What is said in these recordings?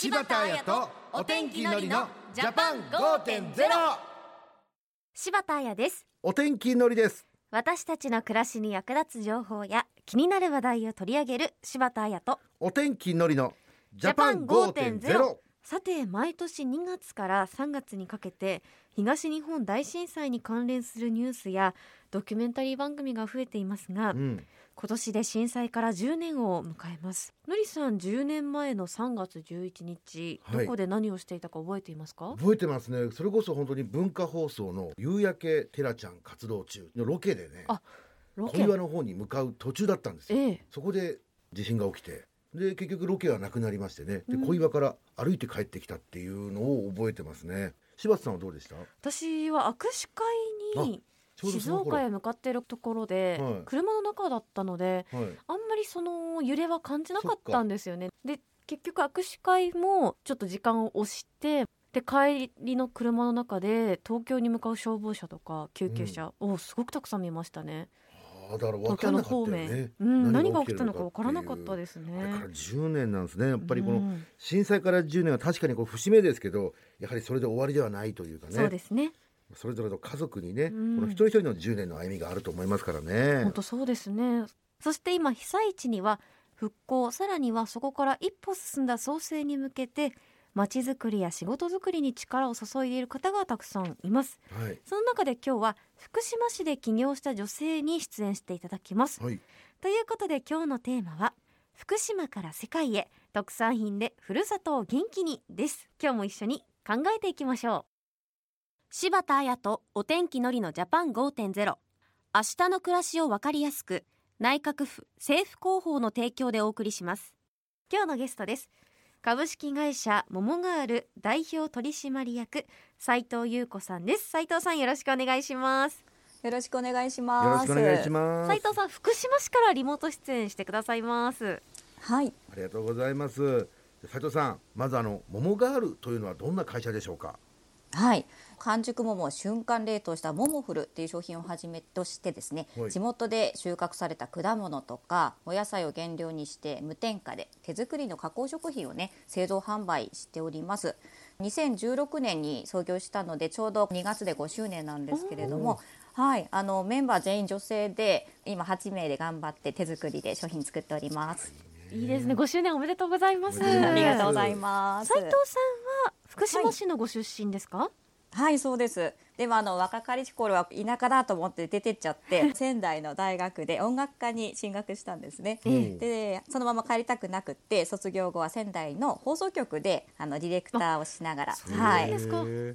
柴田彩とお天気のりのジャパン5.0柴田彩です。お天気のりです。私たちの暮らしに役立つ情報や気になる話題を取り上げる柴田彩とお天気のりのジャパン5.0さて毎年2月から3月にかけて東日本大震災に関連するニュースやドキュメンタリー番組が増えていますが、うん、今年で震災から10年を迎えます。のりさん10年前の3月11日、はい。どこで何をしていたか覚えていますか？覚えてますね。それこそ本当に文化放送の夕焼けテラちゃん活動中のロケでねあロ小ケ岩の方に向かう途中だったんですよ。ええ。そこで地震が起きてで結局ロケはなくなりましてね。でうん。小岩から歩いて帰ってきたっていうのを覚えてますね。柴田さんはどうでした？私は握手会に静岡へ向かっているところで、はい。車の中だったのではい。あんまりその揺れは感じなかったんですよね。で結局握手会もちょっと時間を押してで帰りの車の中で東京に向かう消防車とか救急車をすごくたくさん見ましたね、あーだから分かんなか方面、ったよね。うん、何が起きたのか分からなかったですね。あれから10年なんですねやっぱりこのうん。震災から10年は確かにこう節目ですけどやはりそれで終わりではないというかね。そうですね。それぞれの家族にね、うん。この一人一人の10年の歩みがあると思いますからね。本当そうですね。そして今被災地には復興さらにはそこから一歩進んだ創生に向けてまちづくりや仕事づくりに力を注いでいる方がたくさんいます。はい。その中で今日は福島市で起業した女性に出演していただきます。はい。ということで今日のテーマは福島から世界へ特産品でふるさとを元気にです。今日も一緒に考えていきましょう。柴田彩とお天気のりのジャパン5.0明日の暮らしをわかりやすく内閣府政府広報の提供でお送りします。今日のゲストです株式会社モモガール代表取締役斉藤優子さんです。斉藤さんよろしくお願いします。よろしくお願いしよます。ろしくお願いします。斉藤さん福島市からリモート出演してくださいます。はい、ありがとうございます。斉藤さんまずあの桃ガールというのはどんな会社でしょうか？はい。完熟桃を瞬間冷凍したモモフルっていう商品をはじめとしてですね、はい。地元で収穫された果物とかお野菜を原料にして無添加で手作りの加工食品をね製造販売しております。2016年に創業したのでちょうど2月で5周年なんですけれどもはい、あのメンバー全員女性で今8名で頑張って手作りで商品作っております。いいですね。5周年おめでとうございますおめでとうございます。ありがとうございます。斉藤さんは福島市のご出身ですか、はい、そうです。でもあの若かりし頃は田舎だと思って出てっちゃって 仙台の大学で音楽科に進学したんですね。ええでそのまま帰りたくなくって卒業後は仙台の放送局であのディレクターをしながら、はい。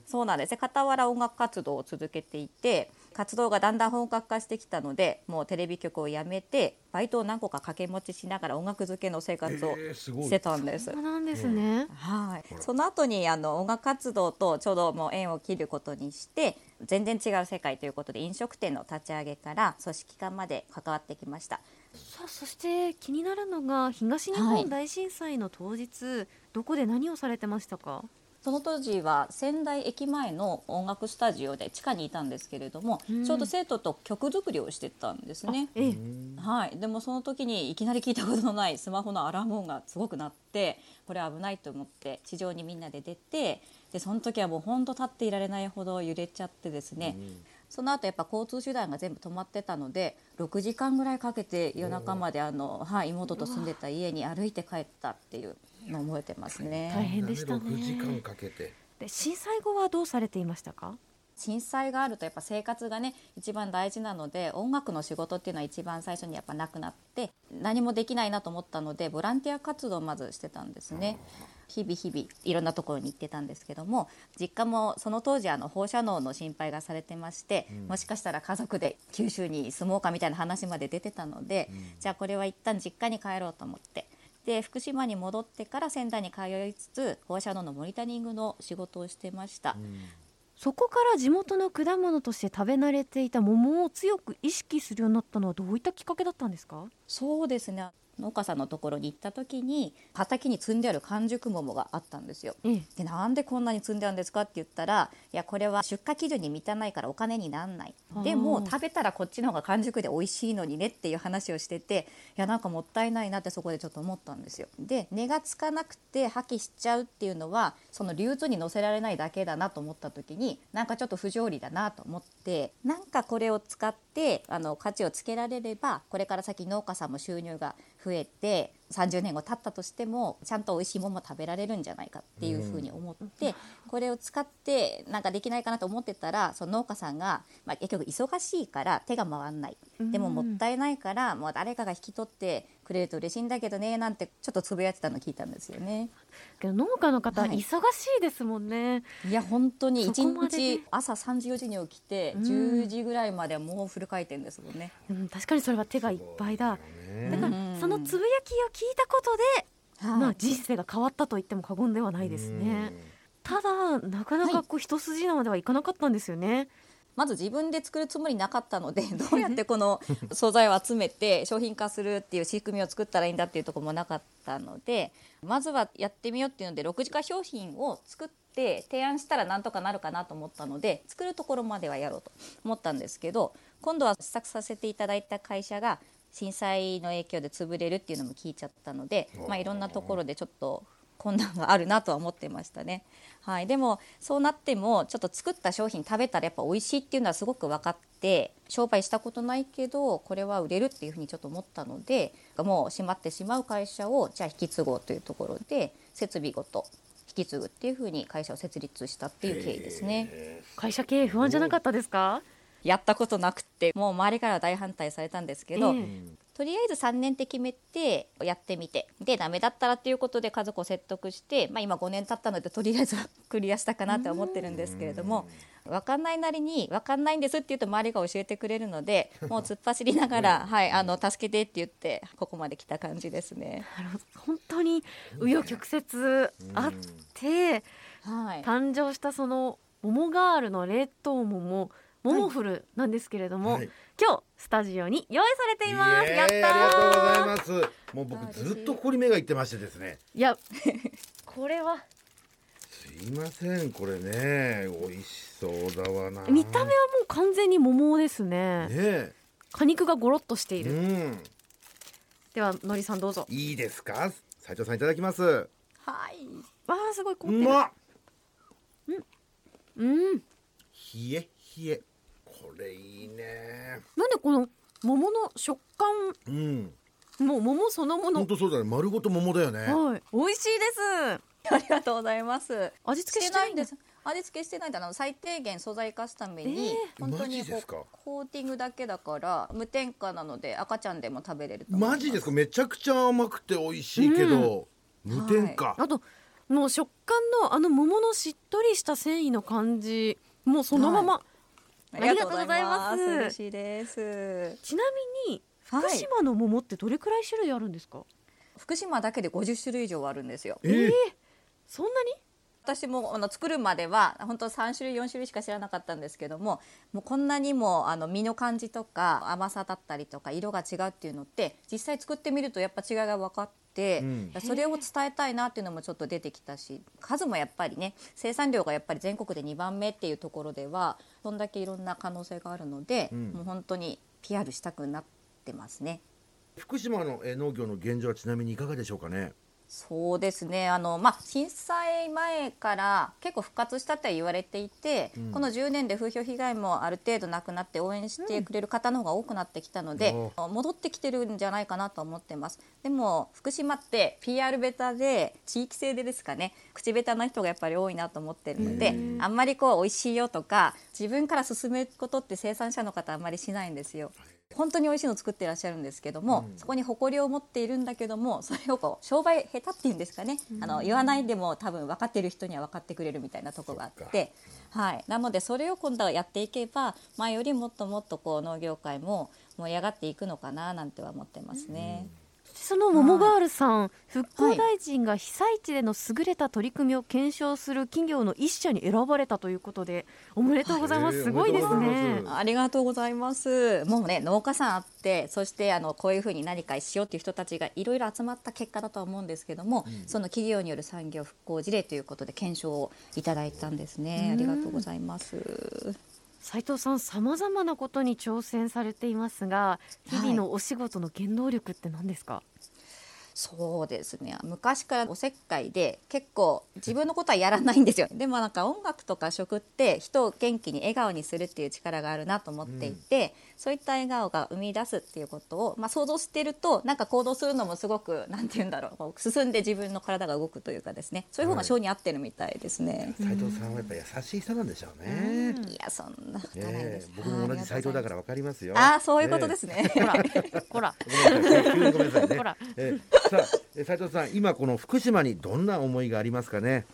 そうなんです。ね傍ら音楽活動を続けていて活動がだんだん本格化してきたのでもうテレビ局を辞めてバイトを何個か掛け持ちしながら音楽漬けの生活をしてたんです。そうなんですね、はい、その後にあの音楽活動とちょうどもう縁を切ることにして全然違う世界ということで飲食店の立ち上げから組織化まで関わってきました。さあそして気になるのが東日はい。本大震災の当日、どこで何をされてましたか？その当時は仙台駅前の音楽スタジオで地下にいたんですけれども、うん。ちょうど生徒と曲作りをしてたんですね。ええ。はい、でもその時にいきなり聞いたことのないスマホのアラーム音がすごく鳴ってこれ危ないと思って地上にみんなで出てでその時はもう本当立っていられないほど揺れちゃってですね、その後やっぱ交通手段が全部止まってたので6時間ぐらいかけて夜中まであの、はい、妹と住んでた家に歩いて帰ったっていうのを覚えてますね。大変でしたね。6時間かけて。で震災後はどうされていましたか？震災があるとやっぱ生活がね一番大事なので音楽の仕事っていうのは一番最初にやっぱなくなって何もできないなと思ったのでボランティア活動をまずしてたんですね。日々日々いろんなところに行ってたんですけども実家もその当時あの放射能の心配がされてまして、もしかしたら家族で九州に住もうかみたいな話まで出てたので、じゃあこれは一旦実家に帰ろうと思ってで福島に戻ってから仙台に通いつつ放射能のモニタリングの仕事をしてました。そこから地元の果物として食べ慣れていた桃を強く意識するようになったのはどういったきっかけだったんですか？そうですね農家さんのところに行った時に畑に積んである完熟桃があったんですよ。ええ。でなんでこんなに積んであるんですかって言ったらいやこれは出荷基準に満たないからお金になんない。でも食べたらこっちの方が完熟で美味しいのにねっていう話をしてていやなんかもったいないなってそこでちょっと思ったんですよ。で値がつかなくて破棄しちゃうっていうのはその流通に乗せられないだけだなと思った時になんかちょっと不条理だなと思ってなんかこれを使ってあの価値をつけられればこれから先農家さんも収入が増えて30年後経ったとしてもちゃんと美味しいものも食べられるんじゃないかっていうふうに思って、これを使ってなんかできないかなと思ってたらその農家さんが、まあ、結局忙しいから手が回んない。でももったいないからもう誰かが引き取ってくれると嬉しいんだけどねなんてちょっとつぶやいてたの聞いたんですよね。けど農家の方、はい。忙しいですもんね。いや本当に一日朝3時4時に起きてうん。10時ぐらいまではもうフル回転ですもんね。うん、確かにそれは手がいっぱいだ。だからうん。そのつぶやきを聞いたことで、はい。まあ、人生が変わったと言っても過言ではないですね。ただなかなかこう一筋縄ではいかなかったんですよね、まず自分で作るつもりなかったので どうやってこの素材を集めて商品化するっていう仕組みを作ったらいいんだっていうところもなかったのでまずはやってみようっていうので6次化商品を作って提案したらなんとかなるかなと思ったので作るところまではやろうと思ったんですけど今度は試作させていただいた会社が震災の影響で潰れるっていうのも聞いちゃったので、まあ、いろんなところでちょっと困難があるなとは思ってましたね。はい、でもそうなってもちょっと作った商品食べたらやっぱ美味しいっていうのはすごく分かって商売したことないけどこれは売れるっていうふうにちょっと思ったのでもう閉まってしまう会社をじゃあ引き継ごうというところで設備ごと引き継ぐっていうふうに会社を設立したっていう経緯ですね。会社経営不安じゃなかったですか？やったことなくってもう周りからは大反対されたんですけど、ええとりあえず3年って決めてやってみて。でダメだったらっていうことで家族を説得して、まあ、今5年経ったのでとりあえずは クリアしたかなって思ってるんですけれども分かんないなりに分かんないんですって言うと周りが教えてくれるので もう突っ走りながら、はい、あの助けてって言ってここまで来た感じですね。本当に紆余曲折あってはい、誕生したその桃ガールの冷凍桃モモフルなんですけれども、はい。今日スタジオに用意されています。やったありがとうございーます。もう僕ずっとここに目がいってましてですね。いや これは。すいませんこれね。美味しそうだわな。見た目はもう完全に桃ですね。ね果肉がゴロッとしていえる、うん。ではのりさんどうぞ。いいですか？斉藤さんいただきます。はい。わあすごい凍うってる。まっ。うん。冷え冷え。これいいね。なんでこの桃の食感？うん。もう桃そのもの。本当そうだね。丸ごと桃だよね。はい。美味しいです。ありがとうございます。味付けししててないいんです。味付けしてないんだな。最低限素材化すために、えー。本当にこうコーティングだけだから無添加なので赤ちゃんでも食べれる。マジですか？めちゃくちゃ甘くて美味しいけど、無添加、あともう食感のあの桃のしっとりした繊維の感じもうそのまま、ありがとうござい。ありがとうございます嬉しいです。ちなみに福はい。島の桃ってどれくらい種類あるんですか、福島だけで50種類以上あるんですよ。えーそんなに？私もあの作るまでは本当3種類4種類しか知らなかったんですけどももうこんなにもあの実の感じとか甘さだったりとか色が違うっていうのって実際作ってみるとやっぱ違いが分かって、うん。それを伝えたいなっていうのもちょっと出てきたし数もやっぱりね生産量がやっぱり全国で2番目っていうところではそんだけいろんな可能性があるので、うん。もう本当に PR したくなってますね。福島のえー農業の現状はちなみにいかがでしょうかね？そうですね。あの、まあ、震災前から結構復活したって言われていて、うん。この10年で風評被害もある程度なくなって応援してくれる方の方が多くなってきたので、戻ってきてるんじゃないかなと思ってます。でも福島って PR ベタで地域性でですかね。口ベタな人がやっぱり多いなと思ってるのであんまりこう美味しいよとか自分から勧めることって生産者の方あんまりしないんですよ。本当に美味しいの作ってらっしゃるんですけども、そこに誇りを持っているんだけどもそれをこう商売下手っていうんですかね、あの言わないでも多分分かってる人には分かってくれるみたいなところがあって、はい、なのでそれを今度はやっていけば前よりもっともっとこう農業界も盛り上がっていくのかななんては思ってますね。その桃ガールさん、復興大臣が被災地での優れた取り組みを検証する企業の一社に選ばれたということでおめでとうございます、はいすごいですねありがとうございます。もうね農家さんあってそしてあのこういうふうに何かしようっていう人たちがいろいろ集まった結果だとは思うんですけども、その企業による産業復興事例ということで検証をいただいたんですね。ありがとうございます。斉藤さんさまざまなことに挑戦されていますが日々のお仕事の原動力って何ですか、そうですね。昔からおせっかいで結構自分のことはやらないんですよ。でもなんか音楽とか食って人を元気に笑顔にするっていう力があるなと思っていて、そういった笑顔が生み出すっていうことを、まあ、想像してるとなんか行動するのもすごくなんて言うんだろう進んで自分の体が動くというかですねそういう方が性に合ってるみたいですね。斉藤さんはやっぱ優しい人なんでしょうね。いやそんなことないねです。え僕も同じ斉藤だからわかりますよ。ああそういうことですねね。ほらほらえ。ごめんなさいね。ほらえーさあえー斉藤さん今この福島にどんな思いがありますかね？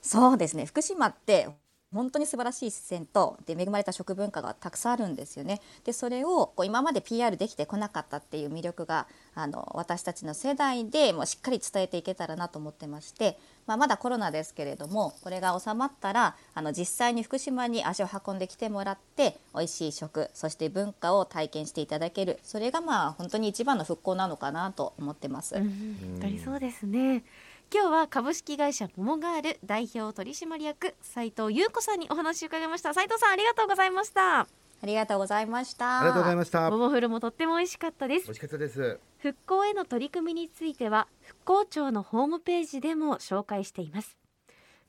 そうですね福島って本当に素晴らしい自然とで恵まれた食文化がたくさんあるんですよね。でそれをこう今まで PR できてこなかったっていう魅力があの私たちの世代でもうしっかり伝えていけたらなと思ってまして、まあ、まだコロナですけれどもこれが収まったらあの実際に福島に足を運んできてもらって美味しい食そして文化を体験していただけるそれがまあ本当に一番の復興なのかなと思ってます。うんありそうですね今日は株式会社モモガール代表取締役斉藤優子さんにお話を伺いました斉藤さんありがとうございましたありがとうございました。ありがとうございました。美モモフルもとっても美味しかったです味しかったです。復興への取り組みについては復興庁のホームページでも紹介しています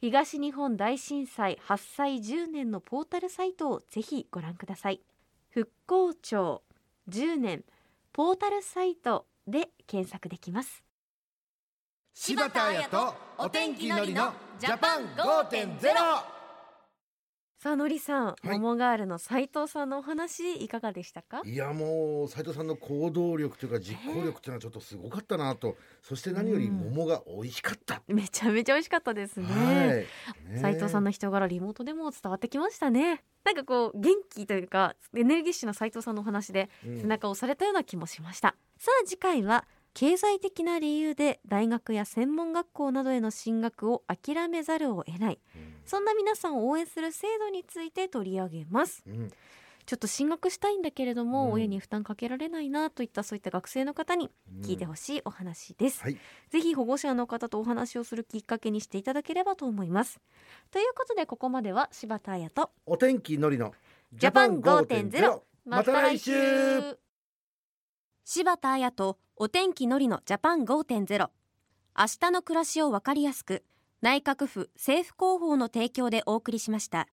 東日本大震災発災10年のポータルサイトをぜひご覧ください復興庁10年ポータルサイトで検索できます柴田彩とお天気のりのジャパン5.0さあのりさん、はい。モモガールの斉藤さんのお話いかがでしたか？いやもう斉藤さんの行動力というか実行力っていうのはちょっとすごかったなと。そして何より桃が美味しかった。めちゃめちゃ美味しかったですね、はい。斉藤さんの人柄リモートでも伝わってきましたね。なんかこう元気というかエネルギッシュな斉藤さんのお話でうん背中を押されたような気もしました、さあ次回は経済的な理由で大学や専門学校などへの進学を諦めざるを得ない。そんな皆さんを応援する制度について取り上げます。うん。ちょっと進学したいんだけれども、うん。親に負担かけられないなといったそういった学生の方に聞いてほしいお話です、はい。ぜひ保護者の方とお話をするきっかけにしていただければと思います。ということでここまでは柴田彩とお天気のりのジャパン5.0また来週柴田彩とお天気のりのジャパン5.0明日の暮らしをわかりやすく内閣府政府広報の提供でお送りしました。